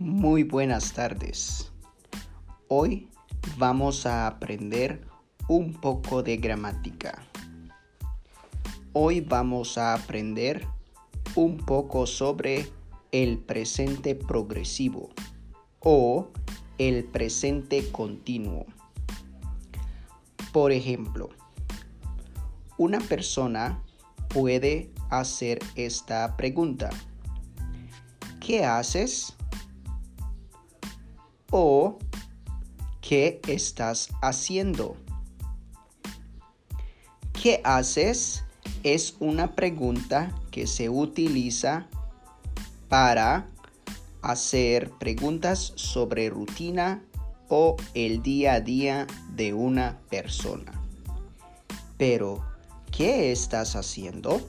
Muy buenas tardes. Hoy vamos a aprender un poco de gramática. Hoy vamos a aprender un poco sobre el presente progresivo o el presente continuo. Por ejemplo, una persona puede hacer esta pregunta. ¿Qué haces? ¿O qué estás haciendo? ¿Qué haces? Es una pregunta que se utiliza para hacer preguntas sobre rutina o el día a día de una persona. Pero, ¿qué estás haciendo?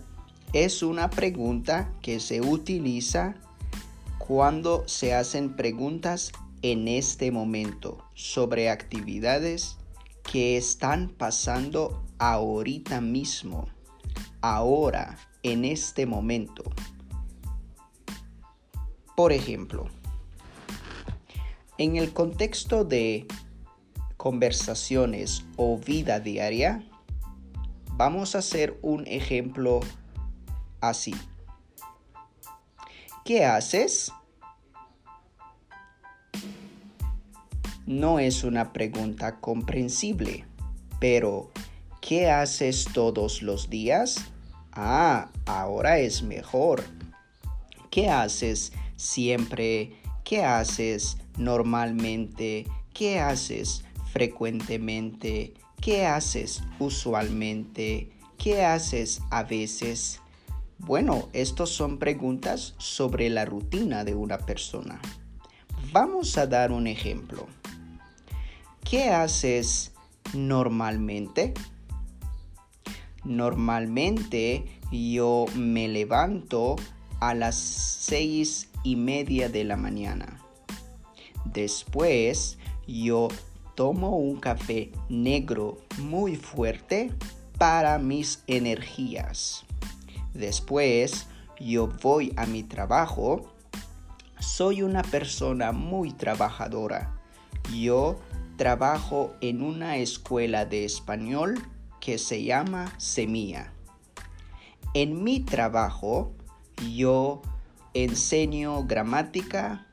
Es una pregunta que se utiliza cuando se hacen preguntas en este momento sobre actividades que están pasando ahorita mismo, ahora, en este momento. Por ejemplo, en el contexto de conversaciones o vida diaria, vamos a hacer un ejemplo así. ¿Qué haces? No es una pregunta comprensible, pero ¿qué haces todos los días? Ah, ahora es mejor. ¿Qué haces siempre? ¿Qué haces normalmente? ¿Qué haces frecuentemente? ¿Qué haces usualmente? ¿Qué haces a veces? Bueno, estas son preguntas sobre la rutina de una persona. Vamos a dar un ejemplo. ¿Qué haces normalmente? Normalmente yo me levanto a las seis y media de la mañana. Después yo tomo un café negro muy fuerte para mis energías. Después yo voy a mi trabajo. Soy una persona muy trabajadora. Yo trabajo en una escuela de español que se llama Semilla. En mi trabajo yo enseño gramática,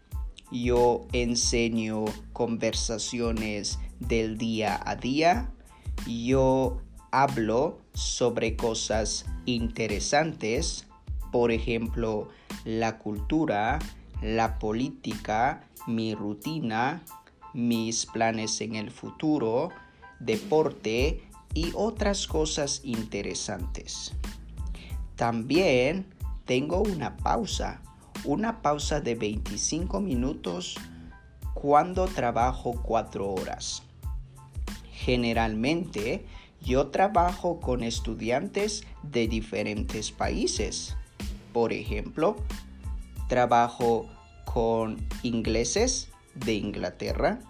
yo enseño conversaciones del día a día, yo hablo sobre cosas interesantes, por ejemplo, la cultura, la política, mi rutina, mis planes en el futuro, deporte y otras cosas interesantes. También tengo una pausa, una pausa de 25 minutos cuando trabajo 4 horas. Generalmente yo trabajo con estudiantes de diferentes países. Por ejemplo, trabajo con ingleses de Inglaterra,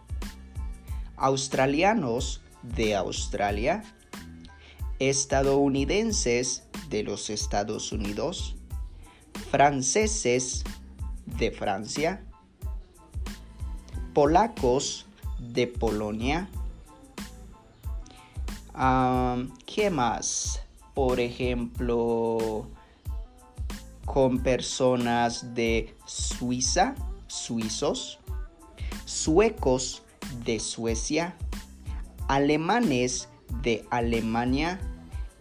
australianos de Australia, estadounidenses de los Estados Unidos, franceses de Francia, polacos de Polonia, ¿Qué más? Por ejemplo, con personas de Suiza, suizos, suecos de Suecia, alemanes de Alemania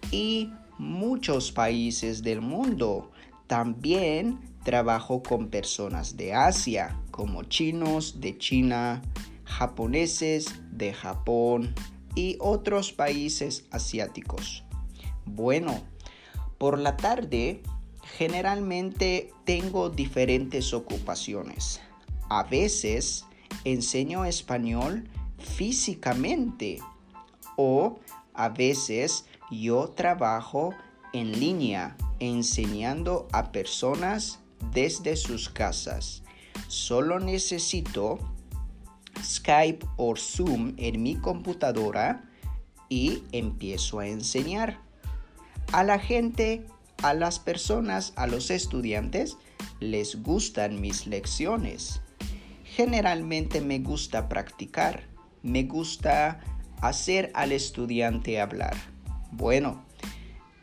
y muchos países del mundo. También trabajo con personas de Asia, como chinos de China, japoneses de Japón, y otros países asiáticos. Bueno, por la tarde generalmente tengo diferentes ocupaciones. A veces enseño español físicamente o a veces yo trabajo en línea enseñando a personas desde sus casas. Solo necesito Skype o Zoom en mi computadora y empiezo a enseñar. A la gente, a las personas, a los estudiantes, les gustan mis lecciones. Generalmente me gusta practicar, me gusta hacer al estudiante hablar. Bueno,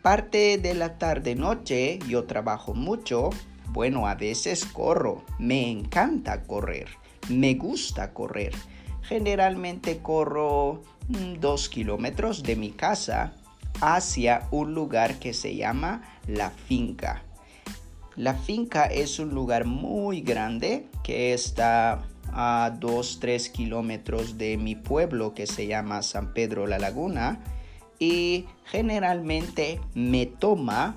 parte de la tarde-noche yo trabajo mucho. Bueno, a veces corro. Me encanta correr. Me gusta correr. Generalmente corro mm, dos kilómetros de mi casa hacia un lugar que se llama la finca. La finca es un lugar muy grande que está a 2-3 kilómetros de mi pueblo que se llama San Pedro La Laguna y generalmente me toma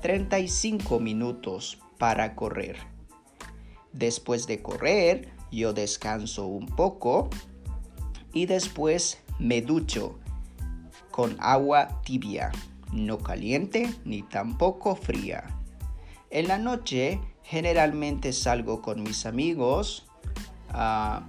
35 mm, minutos para correr. Después de correr, yo descanso un poco y después me ducho con agua tibia, no caliente ni tampoco fría. En la noche generalmente salgo con mis amigos a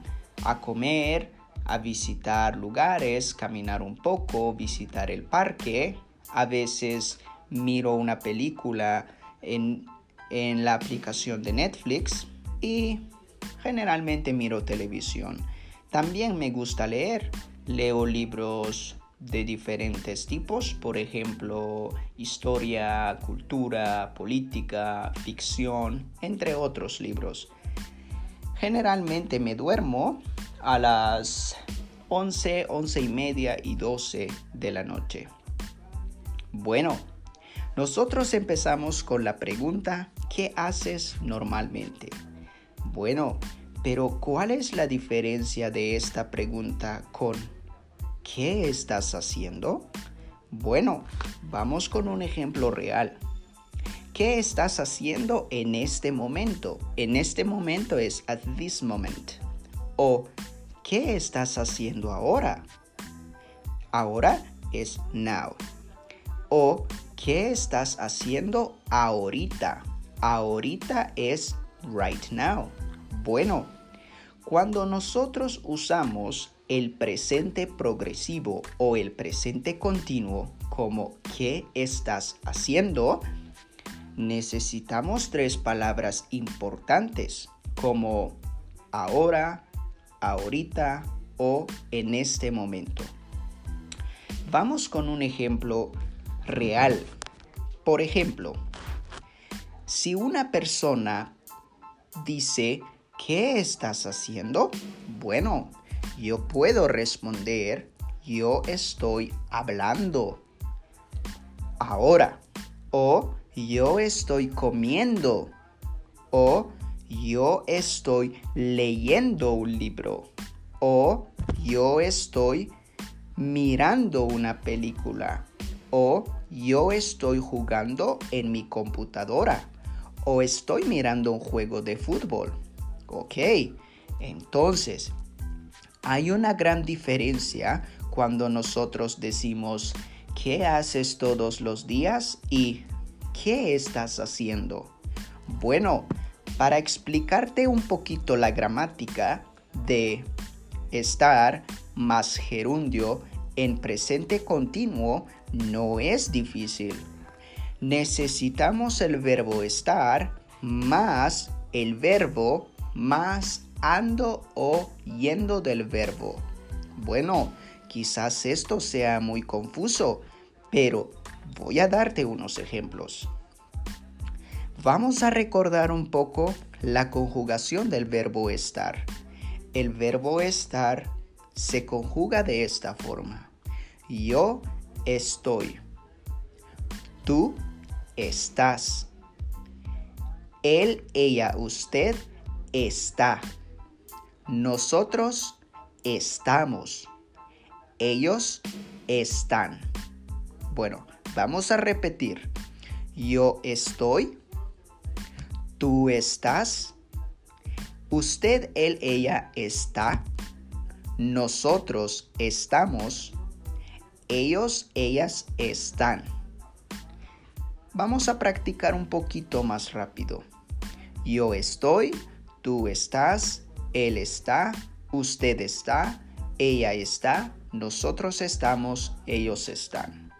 comer, a visitar lugares, caminar un poco, visitar el parque. A veces miro una película en, en la aplicación de Netflix y generalmente miro televisión. También me gusta leer. Leo libros de diferentes tipos, por ejemplo, historia, cultura, política, ficción, entre otros libros. Generalmente me duermo a las 11, 11 y media y 12 de la noche. Bueno, nosotros empezamos con la pregunta, ¿qué haces normalmente? Bueno, pero ¿cuál es la diferencia de esta pregunta con ¿Qué estás haciendo? Bueno, vamos con un ejemplo real. ¿Qué estás haciendo en este momento? En este momento es at this moment. O ¿qué estás haciendo ahora? Ahora es now. O ¿qué estás haciendo ahorita? Ahorita es right now. Bueno, cuando nosotros usamos el presente progresivo o el presente continuo como ¿qué estás haciendo? Necesitamos tres palabras importantes como ahora, ahorita o en este momento. Vamos con un ejemplo real. Por ejemplo, si una persona dice, ¿qué estás haciendo? Bueno, yo puedo responder, yo estoy hablando ahora. O yo estoy comiendo. O yo estoy leyendo un libro. O yo estoy mirando una película. O yo estoy jugando en mi computadora. O estoy mirando un juego de fútbol. Ok, entonces hay una gran diferencia cuando nosotros decimos ¿qué haces todos los días? y ¿qué estás haciendo? Bueno, para explicarte un poquito la gramática de estar más gerundio en presente continuo no es difícil. Necesitamos el verbo estar más el verbo más ando o yendo del verbo. Bueno, quizás esto sea muy confuso, pero voy a darte unos ejemplos. Vamos a recordar un poco la conjugación del verbo estar. El verbo estar se conjuga de esta forma. Yo estoy. Tú estás. Él, ella, usted está. Nosotros estamos. Ellos están. Bueno, vamos a repetir. Yo estoy. Tú estás. Usted, él, ella está. Nosotros estamos. Ellos, ellas están. Vamos a practicar un poquito más rápido. Yo estoy, tú estás, él está, usted está, ella está, nosotros estamos, ellos están.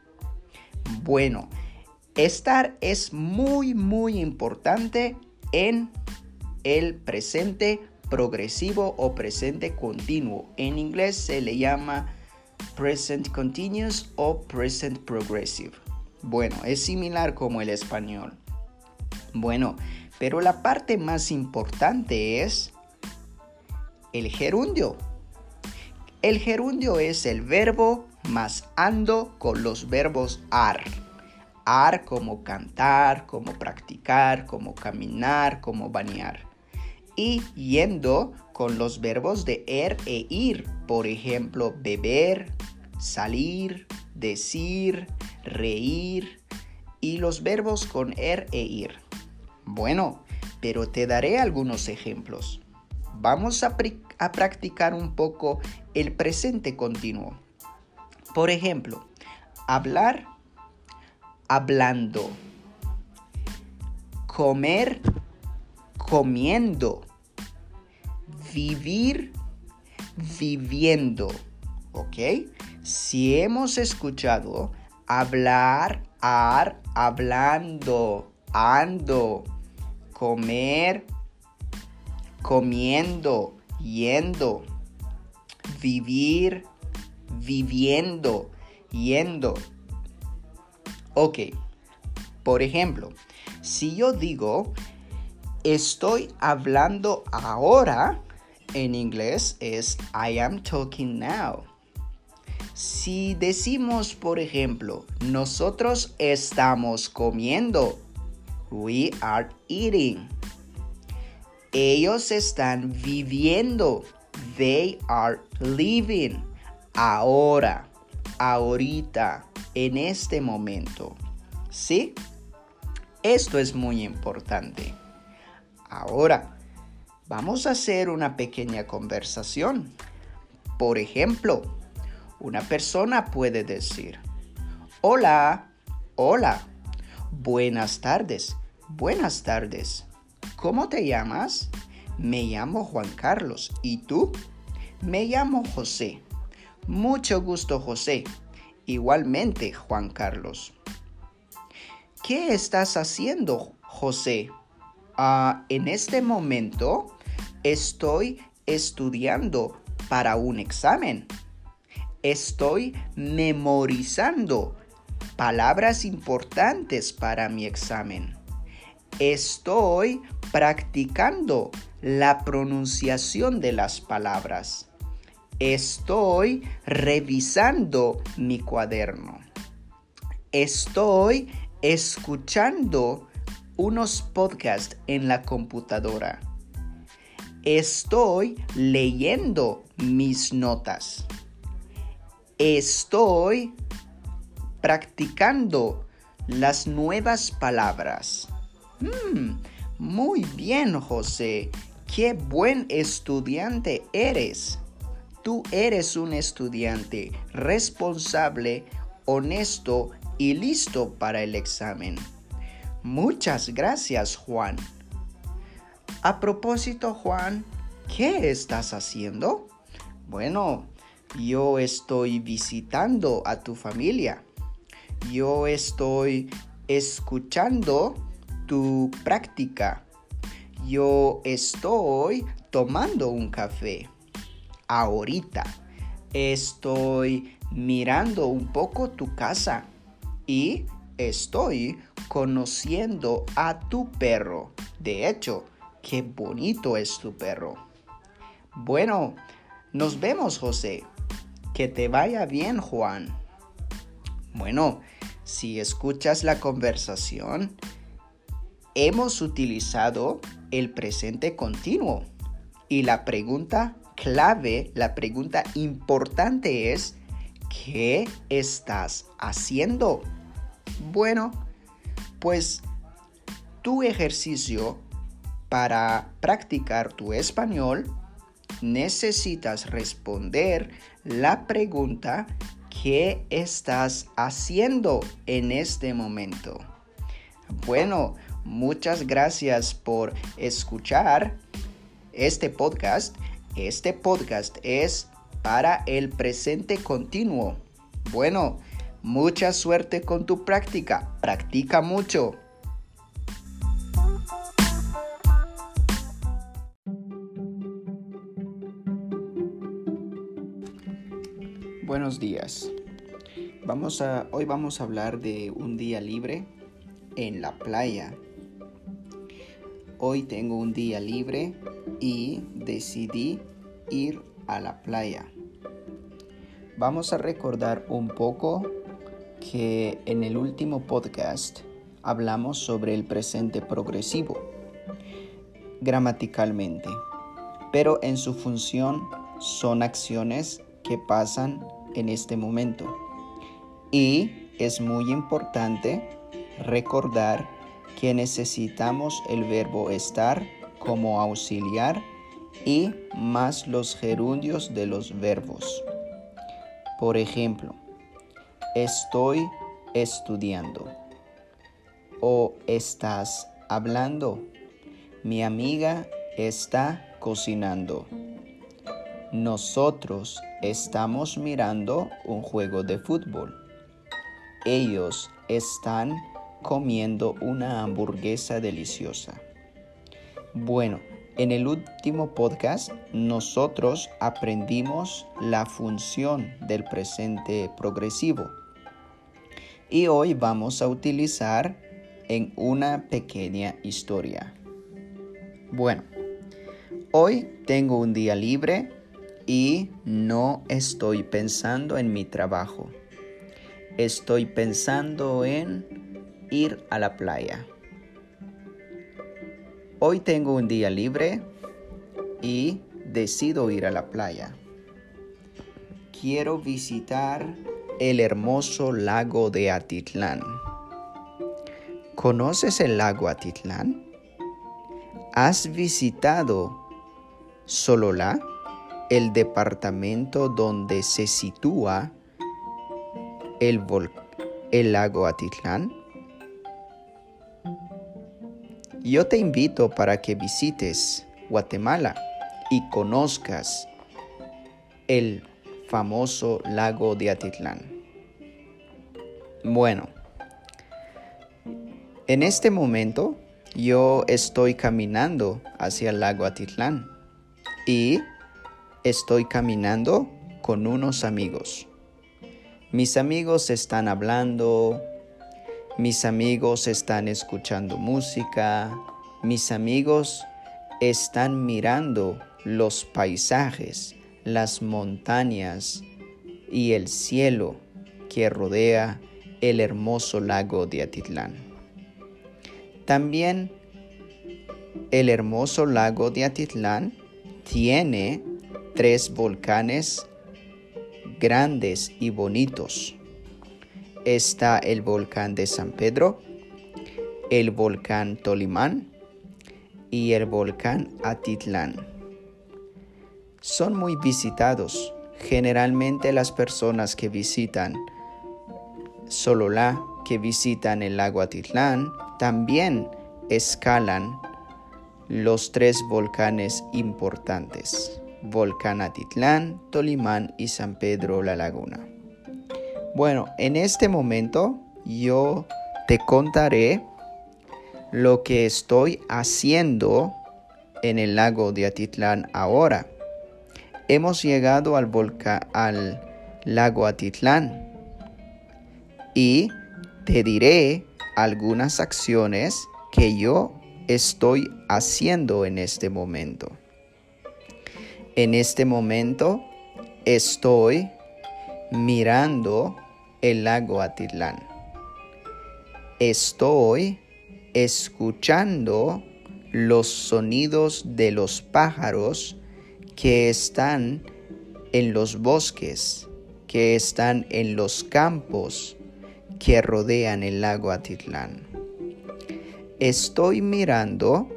Bueno, estar es muy, muy importante en el presente progresivo o presente continuo. En inglés se le llama present continuous o present progressive. Bueno, es similar como el español. Bueno, pero la parte más importante es el gerundio. El gerundio es el verbo más ando con los verbos ar. Ar como cantar, como practicar, como caminar, como bañar. Y yendo con los verbos de er e ir. Por ejemplo, beber, salir, decir, reír. Y los verbos con er e ir. Bueno, pero te daré algunos ejemplos. Vamos a, a practicar un poco el presente continuo. Por ejemplo, hablar hablando. Comer, comiendo. Vivir, viviendo. ¿Ok? Si hemos escuchado hablar, ar, hablando, ando, comer, comiendo, yendo, vivir, viviendo, yendo. Ok, por ejemplo, si yo digo estoy hablando ahora, en inglés es I am talking now. Si decimos, por ejemplo, nosotros estamos comiendo, we are eating. Ellos están viviendo, they are living. Ahora, ahorita, en este momento. ¿Sí? Esto es muy importante. Ahora, vamos a hacer una pequeña conversación. Por ejemplo, una persona puede decir, hola, hola, buenas tardes, buenas tardes. ¿Cómo te llamas? Me llamo Juan Carlos. ¿Y tú? Me llamo José. Mucho gusto, José. Igualmente, Juan Carlos. ¿Qué estás haciendo, José? Ah, en este momento estoy estudiando para un examen. Estoy memorizando palabras importantes para mi examen. Estoy practicando la pronunciación de las palabras. Estoy revisando mi cuaderno. Estoy escuchando unos podcasts en la computadora. Estoy leyendo mis notas. Estoy practicando las nuevas palabras. Mm, muy bien, José. Qué buen estudiante eres. Tú eres un estudiante responsable, honesto y listo para el examen. Muchas gracias, Juan. A propósito, Juan, ¿qué estás haciendo? Bueno, yo estoy visitando a tu familia. Yo estoy escuchando tu práctica. Yo estoy tomando un café ahorita. Estoy mirando un poco tu casa y estoy conociendo a tu perro. De hecho, qué bonito es tu perro. Bueno, nos vemos José. Que te vaya bien Juan. Bueno, si escuchas la conversación, hemos utilizado el presente continuo y la pregunta clave, la pregunta importante es, ¿qué estás haciendo? Bueno, pues tu ejercicio para practicar tu español necesitas responder la pregunta ¿qué estás haciendo en este momento? Bueno, Muchas gracias por escuchar este podcast. Este podcast es para el presente continuo. Bueno, mucha suerte con tu práctica. Practica mucho. Buenos días. Vamos a, hoy vamos a hablar de un día libre en la playa. Hoy tengo un día libre y decidí ir a la playa. Vamos a recordar un poco que en el último podcast hablamos sobre el presente progresivo gramaticalmente, pero en su función son acciones que pasan en este momento. Y es muy importante recordar que necesitamos el verbo estar como auxiliar y más los gerundios de los verbos. Por ejemplo, estoy estudiando o estás hablando. Mi amiga está cocinando. Nosotros estamos mirando un juego de fútbol. Ellos están comiendo una hamburguesa deliciosa. Bueno, en el último podcast nosotros aprendimos la función del presente progresivo y hoy vamos a utilizar en una pequeña historia. Bueno, hoy tengo un día libre y no estoy pensando en mi trabajo. Estoy pensando en ir a la playa. Hoy tengo un día libre y decido ir a la playa. Quiero visitar el hermoso lago de Atitlán. ¿Conoces el lago Atitlán? ¿Has visitado Sololá, el departamento donde se sitúa el, el lago Atitlán? Yo te invito para que visites Guatemala y conozcas el famoso lago de Atitlán. Bueno, en este momento yo estoy caminando hacia el lago Atitlán y estoy caminando con unos amigos. Mis amigos están hablando, mis amigos están escuchando música. Mis amigos están mirando los paisajes, las montañas y el cielo que rodea el hermoso lago de Atitlán. También el hermoso lago de Atitlán tiene tres volcanes grandes y bonitos está el volcán de San Pedro, el volcán Tolimán y el volcán Atitlán. Son muy visitados. Generalmente las personas que visitan Sololá, que visitan el lago Atitlán, también escalan los tres volcanes importantes, Volcán Atitlán, Tolimán y San Pedro La Laguna. Bueno, en este momento yo te contaré lo que estoy haciendo en el lago de Atitlán ahora. Hemos llegado al volcán, al lago Atitlán y te diré algunas acciones que yo estoy haciendo en este momento. En este momento estoy mirando el lago Atitlán. Estoy escuchando los sonidos de los pájaros que están en los bosques, que están en los campos que rodean el lago Atitlán. Estoy mirando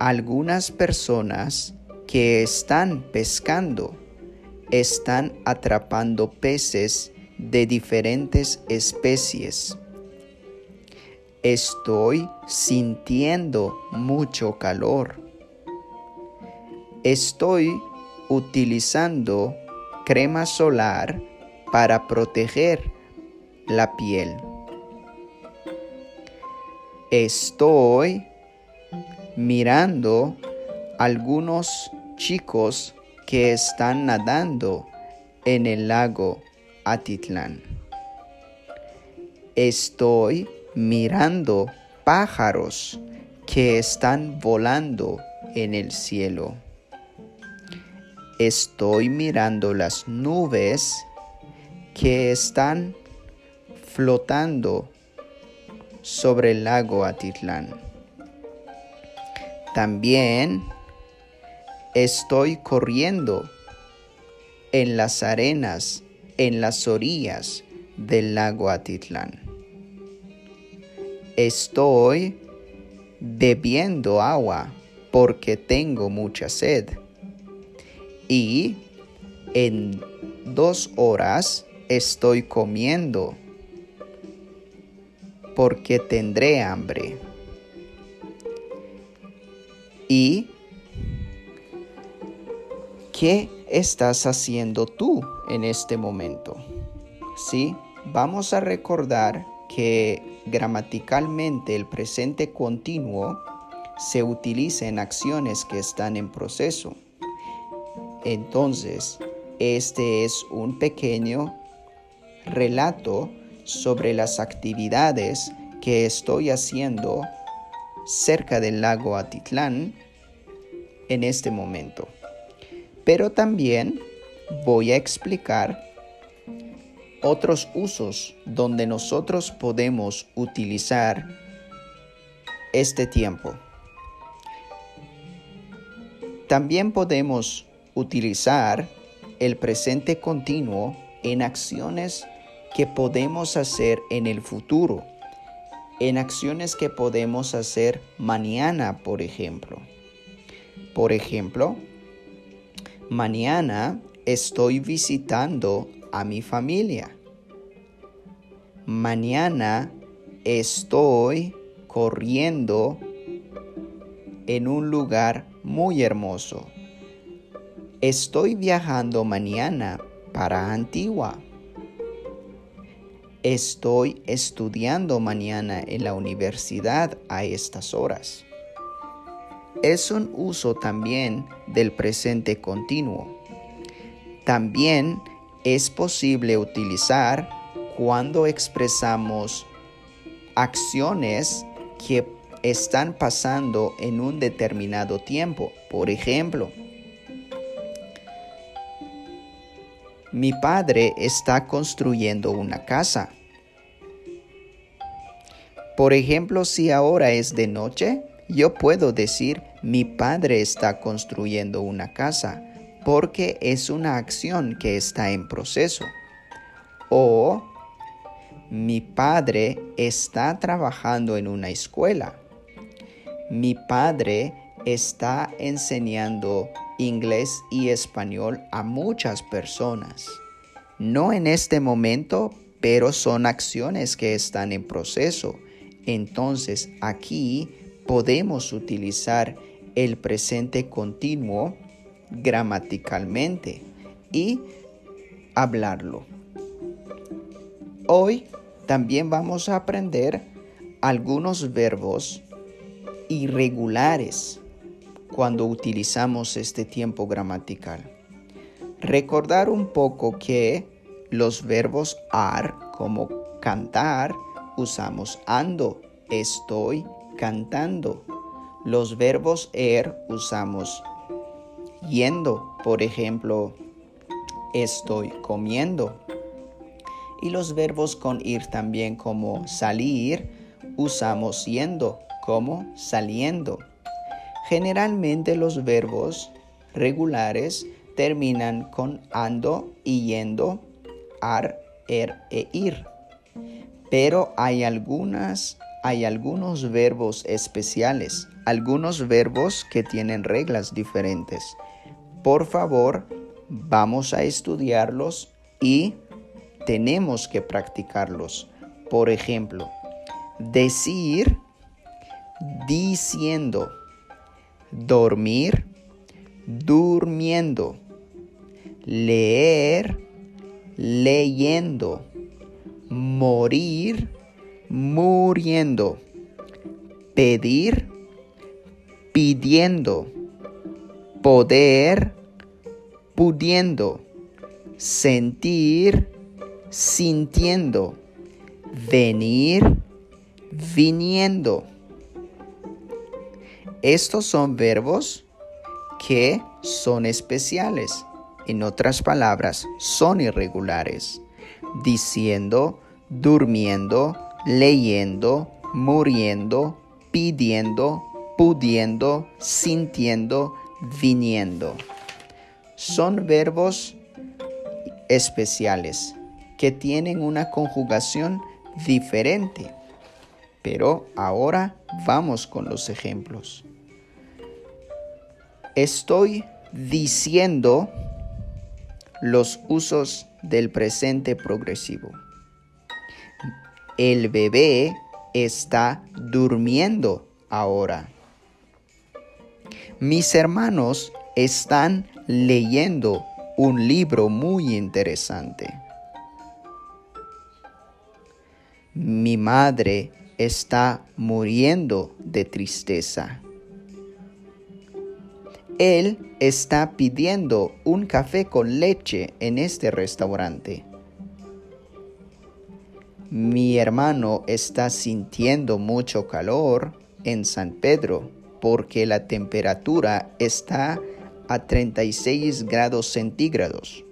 algunas personas que están pescando, están atrapando peces de diferentes especies. Estoy sintiendo mucho calor. Estoy utilizando crema solar para proteger la piel. Estoy mirando algunos chicos que están nadando en el lago Atitlán. Estoy mirando pájaros que están volando en el cielo. Estoy mirando las nubes que están flotando sobre el lago Atitlán. También estoy corriendo en las arenas, en las orillas del lago Atitlán. Estoy bebiendo agua porque tengo mucha sed. Y en dos horas estoy comiendo porque tendré hambre. ¿Y qué estás haciendo tú en este momento? Sí, vamos a recordar que gramaticalmente el presente continuo se utiliza en acciones que están en proceso. Entonces, este es un pequeño relato sobre las actividades que estoy haciendo cerca del lago Atitlán en este momento. Pero también voy a explicar otros usos donde nosotros podemos utilizar este tiempo. También podemos utilizar el presente continuo en acciones que podemos hacer en el futuro, en acciones que podemos hacer mañana, por ejemplo. Por ejemplo, mañana estoy visitando a mi familia. Mañana estoy corriendo en un lugar muy hermoso. Estoy viajando mañana para Antigua. Estoy estudiando mañana en la universidad a estas horas. Es un uso también del presente continuo. También es posible utilizar cuando expresamos acciones que están pasando en un determinado tiempo. Por ejemplo, mi padre está construyendo una casa. Por ejemplo, si ahora es de noche, yo puedo decir mi padre está construyendo una casa porque es una acción que está en proceso. O mi padre está trabajando en una escuela. Mi padre está enseñando inglés y español a muchas personas. No en este momento, pero son acciones que están en proceso. Entonces aquí podemos utilizar el presente continuo gramaticalmente y hablarlo. Hoy también vamos a aprender algunos verbos irregulares cuando utilizamos este tiempo gramatical. Recordar un poco que los verbos ar como cantar usamos ando, estoy cantando. Los verbos er usamos yendo, por ejemplo, estoy comiendo. Y los verbos con ir también como salir, usamos yendo como saliendo. Generalmente los verbos regulares terminan con ando y yendo, ar, er e ir. Pero hay algunas hay algunos verbos especiales, algunos verbos que tienen reglas diferentes. Por favor, vamos a estudiarlos y tenemos que practicarlos. Por ejemplo, decir, diciendo, dormir, durmiendo, leer, leyendo, morir, muriendo, pedir, pidiendo, poder, pudiendo, sentir, sintiendo, venir, viniendo. Estos son verbos que son especiales. En otras palabras, son irregulares. Diciendo, durmiendo, leyendo, muriendo, pidiendo, pudiendo, sintiendo, viniendo. Son verbos especiales que tienen una conjugación diferente. Pero ahora vamos con los ejemplos. Estoy diciendo los usos del presente progresivo. El bebé está durmiendo ahora. Mis hermanos están leyendo un libro muy interesante. Mi madre está muriendo de tristeza. Él está pidiendo un café con leche en este restaurante. Mi hermano está sintiendo mucho calor en San Pedro porque la temperatura está a 36 grados centígrados.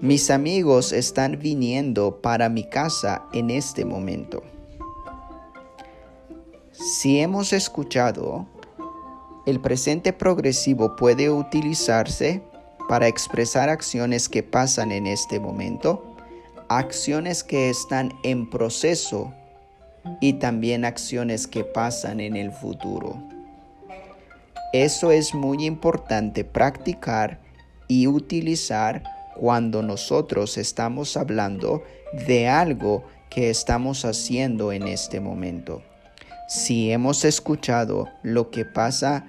Mis amigos están viniendo para mi casa en este momento. Si hemos escuchado el presente progresivo puede utilizarse para expresar acciones que pasan en este momento, acciones que están en proceso y también acciones que pasan en el futuro. Eso es muy importante practicar y utilizar cuando nosotros estamos hablando de algo que estamos haciendo en este momento. Si hemos escuchado lo que pasa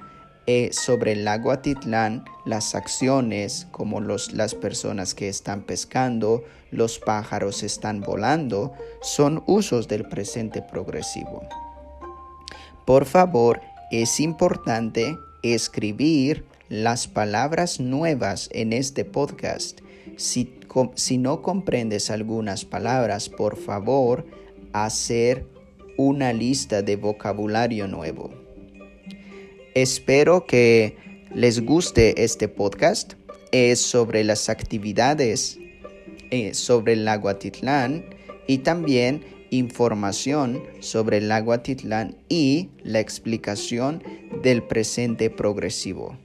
eh, sobre el lago Atitlán las acciones como los, las personas que están pescando, los pájaros están volando, son usos del presente progresivo. Por favor, es importante escribir las palabras nuevas en este podcast. Si, si no comprendes algunas palabras, por favor, hacer una lista de vocabulario nuevo. Espero que les guste este podcast. Es sobre las actividades eh, sobre el lago Atitlán y también información sobre el lago Atitlán y la explicación del presente progresivo.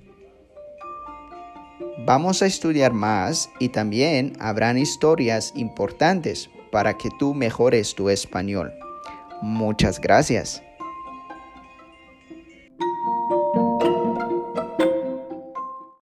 Vamos a estudiar más y también habrán historias importantes para que tú mejores tu español. Muchas gracias.